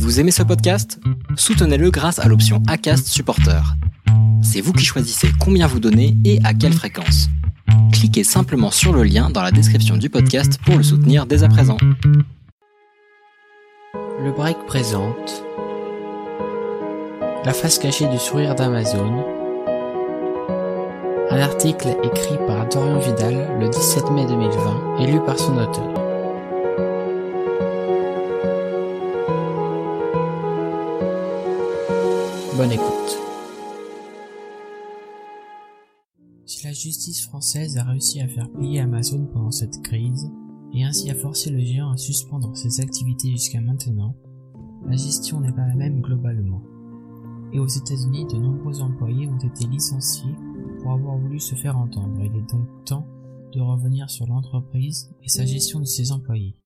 Vous aimez ce podcast? Soutenez-le grâce à l'option ACAST Supporter. C'est vous qui choisissez combien vous donnez et à quelle fréquence. Cliquez simplement sur le lien dans la description du podcast pour le soutenir dès à présent. Le break présente La face cachée du sourire d'Amazon. Un article écrit par Dorian Vidal le 17 mai 2020 et lu par son auteur. Si la justice française a réussi à faire plier Amazon pendant cette crise, et ainsi a forcé le géant à suspendre ses activités jusqu'à maintenant, la gestion n'est pas la même globalement. Et aux États-Unis, de nombreux employés ont été licenciés pour avoir voulu se faire entendre. Il est donc temps de revenir sur l'entreprise et sa gestion de ses employés.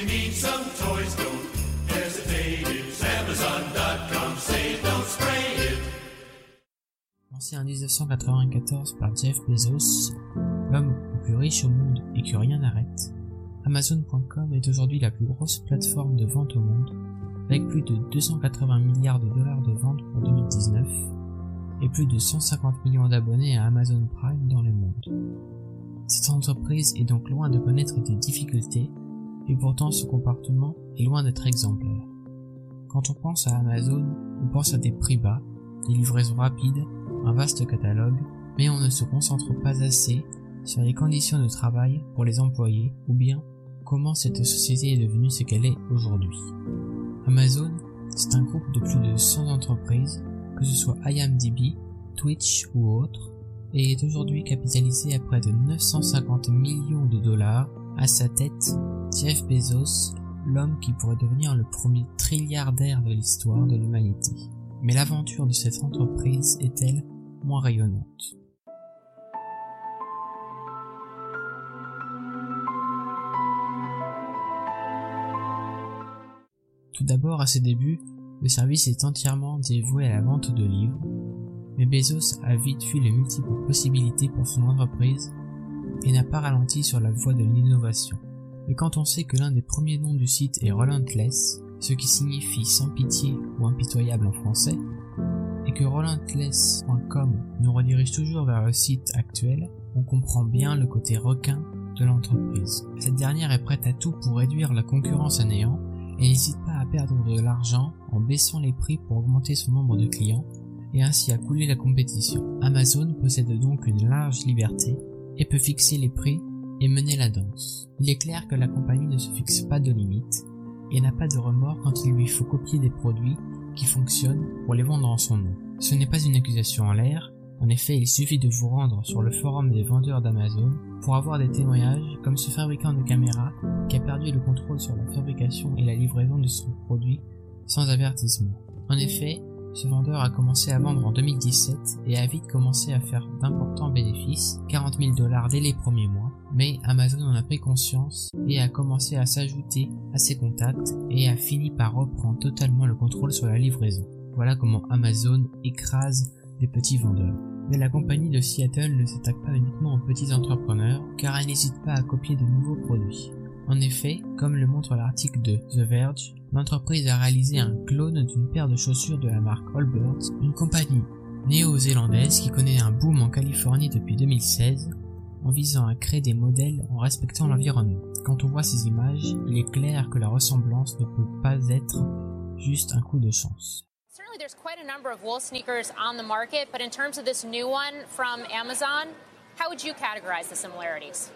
Amazon.com. Lancé en 1994 par Jeff Bezos, l'homme le plus riche au monde et que rien n'arrête, Amazon.com est aujourd'hui la plus grosse plateforme de vente au monde, avec plus de 280 milliards de dollars de ventes pour 2019 et plus de 150 millions d'abonnés à Amazon Prime dans le monde. Cette entreprise est donc loin de connaître des difficultés et pourtant son comportement est loin d'être exemplaire. Quand on pense à Amazon, on pense à des prix bas, des livraisons rapides, un vaste catalogue, mais on ne se concentre pas assez sur les conditions de travail pour les employés ou bien comment cette société est devenue ce qu'elle est aujourd'hui. Amazon, c'est un groupe de plus de 100 entreprises, que ce soit IMDb, Twitch ou autres, et est aujourd'hui capitalisé à près de 950 millions de dollars. À sa tête, Jeff Bezos, l'homme qui pourrait devenir le premier trilliardaire de l'histoire de l'humanité. Mais l'aventure de cette entreprise est-elle moins rayonnante? Tout d'abord, à ses débuts, le service est entièrement dévoué à la vente de livres, mais Bezos a vite vu les multiples possibilités pour son entreprise et n'a pas ralenti sur la voie de l'innovation. Mais quand on sait que l'un des premiers noms du site est Relentless, ce qui signifie sans pitié ou impitoyable en français, et que relentless.com nous redirige toujours vers le site actuel, on comprend bien le côté requin de l'entreprise. Cette dernière est prête à tout pour réduire la concurrence à néant et n'hésite pas à perdre de l'argent en baissant les prix pour augmenter son nombre de clients et ainsi à couler la compétition. Amazon possède donc une large liberté et peut fixer les prix et mener la danse. Il est clair que la compagnie ne se fixe pas de limites et n'a pas de remords quand il lui faut copier des produits qui fonctionnent pour les vendre en son nom. Ce n'est pas une accusation en l'air, en effet il suffit de vous rendre sur le forum des vendeurs d'Amazon pour avoir des témoignages comme ce fabricant de caméras qui a perdu le contrôle sur la fabrication et la livraison de son produit sans avertissement. En effet, ce vendeur a commencé à vendre en 2017 et a vite commencé à faire d'importants bénéfices, 40 000 dollars dès les premiers mois, mais Amazon en a pris conscience et a commencé à s'ajouter à ses contacts et a fini par reprendre totalement le contrôle sur la livraison. Voilà comment Amazon écrase les petits vendeurs. Mais la compagnie de Seattle ne s'attaque pas uniquement aux petits entrepreneurs car elle n'hésite pas à copier de nouveaux produits. En effet, comme le montre l'article de The Verge, l'entreprise a réalisé un clone d'une paire de chaussures de la marque Allbirds, une compagnie néo-zélandaise qui connaît un boom en Californie depuis 2016 en visant à créer des modèles en respectant l'environnement. Quand on voit ces images, il est clair que la ressemblance ne peut pas être juste un coup de chance. Certainly, there's quite a number of wool sneakers on the market, but in terms of this new one from Amazon, how would you categorize the similarities?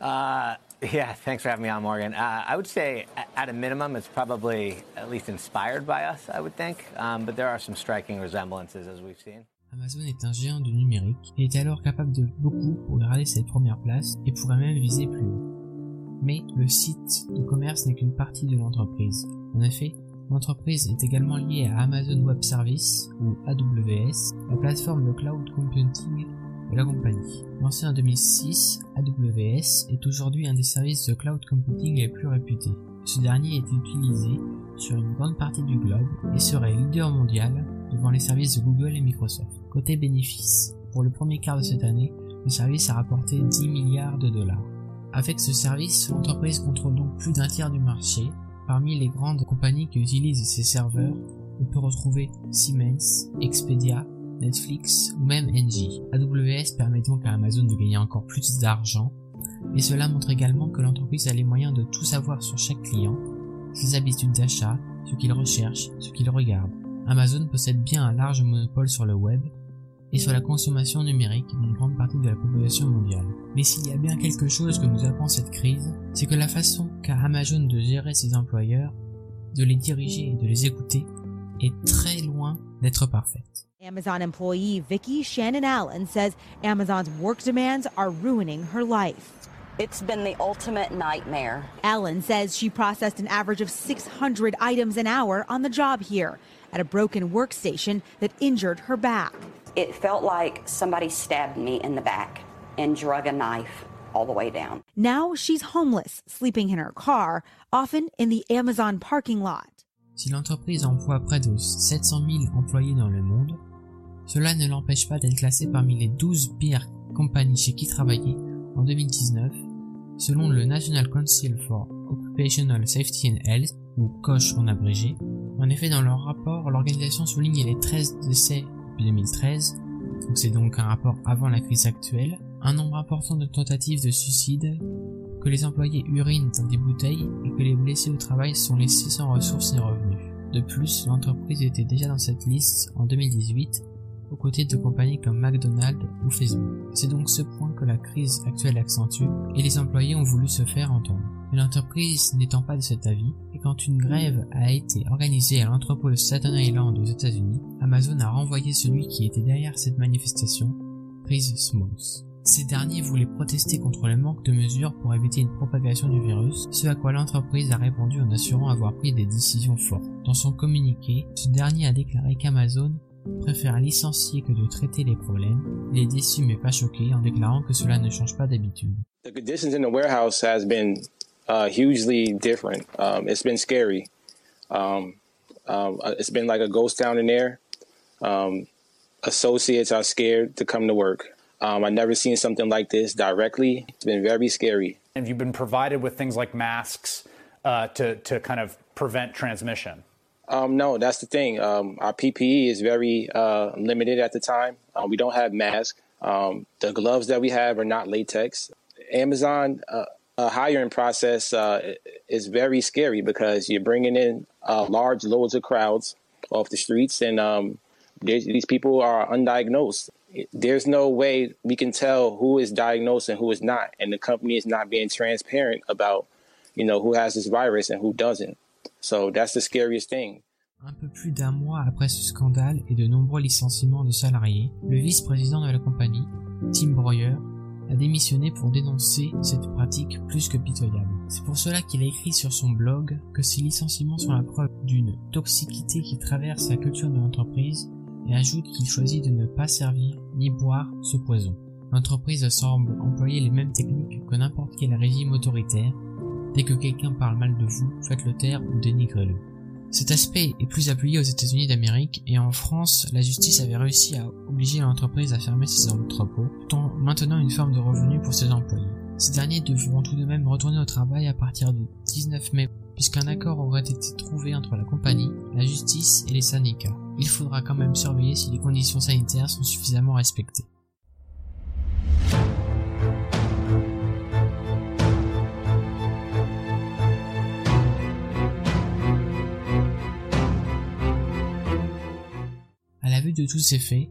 Uh, yeah, thanks for having me on, Morgan. Uh, I would say, a- at a minimum, it's probably at least inspired by us, I would think. Um, but there are some striking resemblances, as we've seen. Amazon est un géant du numérique et est alors capable de beaucoup pour garder cette première place et pourrait même viser plus haut. Mais le site de commerce n'est qu'une partie de l'entreprise. En effet, l'entreprise est également liée à Amazon Web Services ou AWS, la plateforme de cloud computing de la compagnie. Lancé en 2006, AWS est aujourd'hui un des services de cloud computing les plus réputés. Ce dernier est utilisé sur une grande partie du globe et serait leader mondial devant les services de Google et Microsoft. Côté bénéfices, pour le premier quart de cette année, le service a rapporté 10 milliards de dollars. Avec ce service, l'entreprise contrôle donc plus d'un tiers du marché. Parmi les grandes compagnies qui utilisent ces serveurs, on peut retrouver Siemens, Expedia, Netflix ou même Engie. AWS permet donc à Amazon de gagner encore plus d'argent, et cela montre également que l'entreprise a les moyens de tout savoir sur chaque client, ses habitudes d'achat, ce qu'il recherche, ce qu'il regarde. Amazon possède bien un large monopole sur le web et sur la consommation numérique d'une grande partie de la population mondiale. Mais s'il y a bien quelque chose que nous apprend cette crise, c'est que la façon qu'a Amazon de gérer ses employeurs, de les diriger et de les écouter est très loin d'être parfaite. Amazon employee Vicki Shannon Allen says Amazon's work demands are ruining her life. It's been the ultimate nightmare. Allen says she processed an average of 600 items an hour on the job here at a broken workstation that injured her back. It felt like somebody stabbed me in the back and drug a knife all the way down. Now she's homeless, sleeping in her car, often in the Amazon parking lot. Si l'entreprise emploie près de 700 000 employés dans le monde, cela ne l'empêche pas d'être classée parmi les 12 pires compagnies chez qui travailler en 2019, selon le National Council for Occupational Safety and Health, ou COSH en abrégé. En effet, dans leur rapport, l'organisation souligne les 13 décès depuis 2013, donc c'est donc un rapport avant la crise actuelle, un nombre important de tentatives de suicide, que les employés urinent dans des bouteilles et que les blessés au travail sont laissés sans ressources ni revenus. De plus, l'entreprise était déjà dans cette liste en 2018 aux de compagnies comme McDonald's ou Facebook. C'est donc ce point que la crise actuelle accentue et les employés ont voulu se faire entendre. Mais l'entreprise n'étant pas de cet avis, et quand une grève a été organisée à l'entrepôt de Staten Island aux États-Unis, Amazon a renvoyé celui qui était derrière cette manifestation, Chris Smalls. Ces derniers voulaient protester contre le manque de mesures pour éviter une propagation du virus, ce à quoi l'entreprise a répondu en assurant avoir pris des décisions fortes. Dans son communiqué, ce dernier a déclaré qu'Amazon préfère licencier que de traiter les problèmes. Il est déçu mais pas choqué en déclarant que cela ne change pas d'habitude. The conditions in the warehouse has been uh, hugely different. Um, it's been scary. Um, um, it's been like a ghost town in there. Um, associates are scared to come to work. Um, I've never seen something like this directly. It's been very scary. Have you've been provided with things like masks uh, to, to kind of prevent transmission? Um, no, that's the thing. Um, our PPE is very uh, limited at the time. Uh, we don't have masks. Um, the gloves that we have are not latex. Amazon uh, hiring process uh, is very scary because you're bringing in uh, large loads of crowds off the streets, and um, these people are undiagnosed. There's no way we can tell who is diagnosed and who is not, and the company is not being transparent about, you know, who has this virus and who doesn't. So that's the scariest thing. Un peu plus d'un mois après ce scandale et de nombreux licenciements de salariés, le vice-président de la compagnie, Tim Breuer, a démissionné pour dénoncer cette pratique plus que pitoyable. C'est pour cela qu'il a écrit sur son blog que ces licenciements sont la preuve d'une toxicité qui traverse la culture de l'entreprise et ajoute qu'il choisit de ne pas servir ni boire ce poison. L'entreprise semble employer les mêmes techniques que n'importe quel régime autoritaire. Dès que quelqu'un parle mal de vous, faites-le taire ou dénigrez-le. Cet aspect est plus appuyé aux États-Unis d'Amérique et en France, la justice avait réussi à obliger l'entreprise à fermer ses entrepôts tout en maintenant une forme de revenu pour ses employés. Ces derniers devront tout de même retourner au travail à partir du 19 mai puisqu'un accord aurait été trouvé entre la compagnie, la justice et les syndicats. Il faudra quand même surveiller si les conditions sanitaires sont suffisamment respectées. De tous ces faits,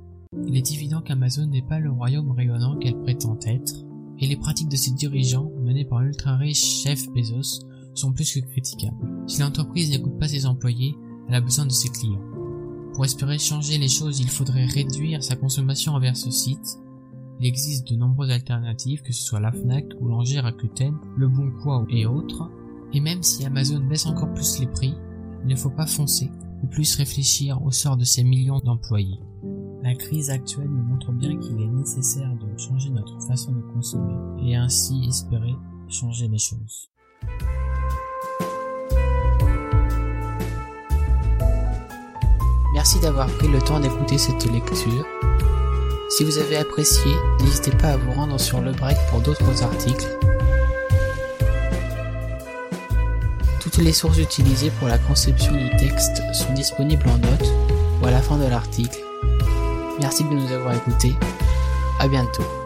il est évident qu'Amazon n'est pas le royaume rayonnant qu'elle prétend être, et les pratiques de ses dirigeants, menées par l'ultra-riche chef Bezos, sont plus que critiquables. Si l'entreprise n'écoute pas ses employés, elle a besoin de ses clients. Pour espérer changer les choses, il faudrait réduire sa consommation envers ce site. Il existe de nombreuses alternatives, que ce soit la FNAC, Boulanger, Rakuten, Le Bon et autres. Et même si Amazon baisse encore plus les prix, il ne faut pas foncer, ou plus réfléchir au sort de ces millions d'employés. La crise actuelle nous montre bien qu'il est nécessaire de changer notre façon de consommer et ainsi espérer changer les choses. Merci d'avoir pris le temps d'écouter cette lecture. Si vous avez apprécié, n'hésitez pas à vous rendre sur le break pour d'autres articles. Toutes les sources utilisées pour la conception du texte sont disponibles en notes ou à la fin de l'article. Merci de nous avoir écoutés. À bientôt.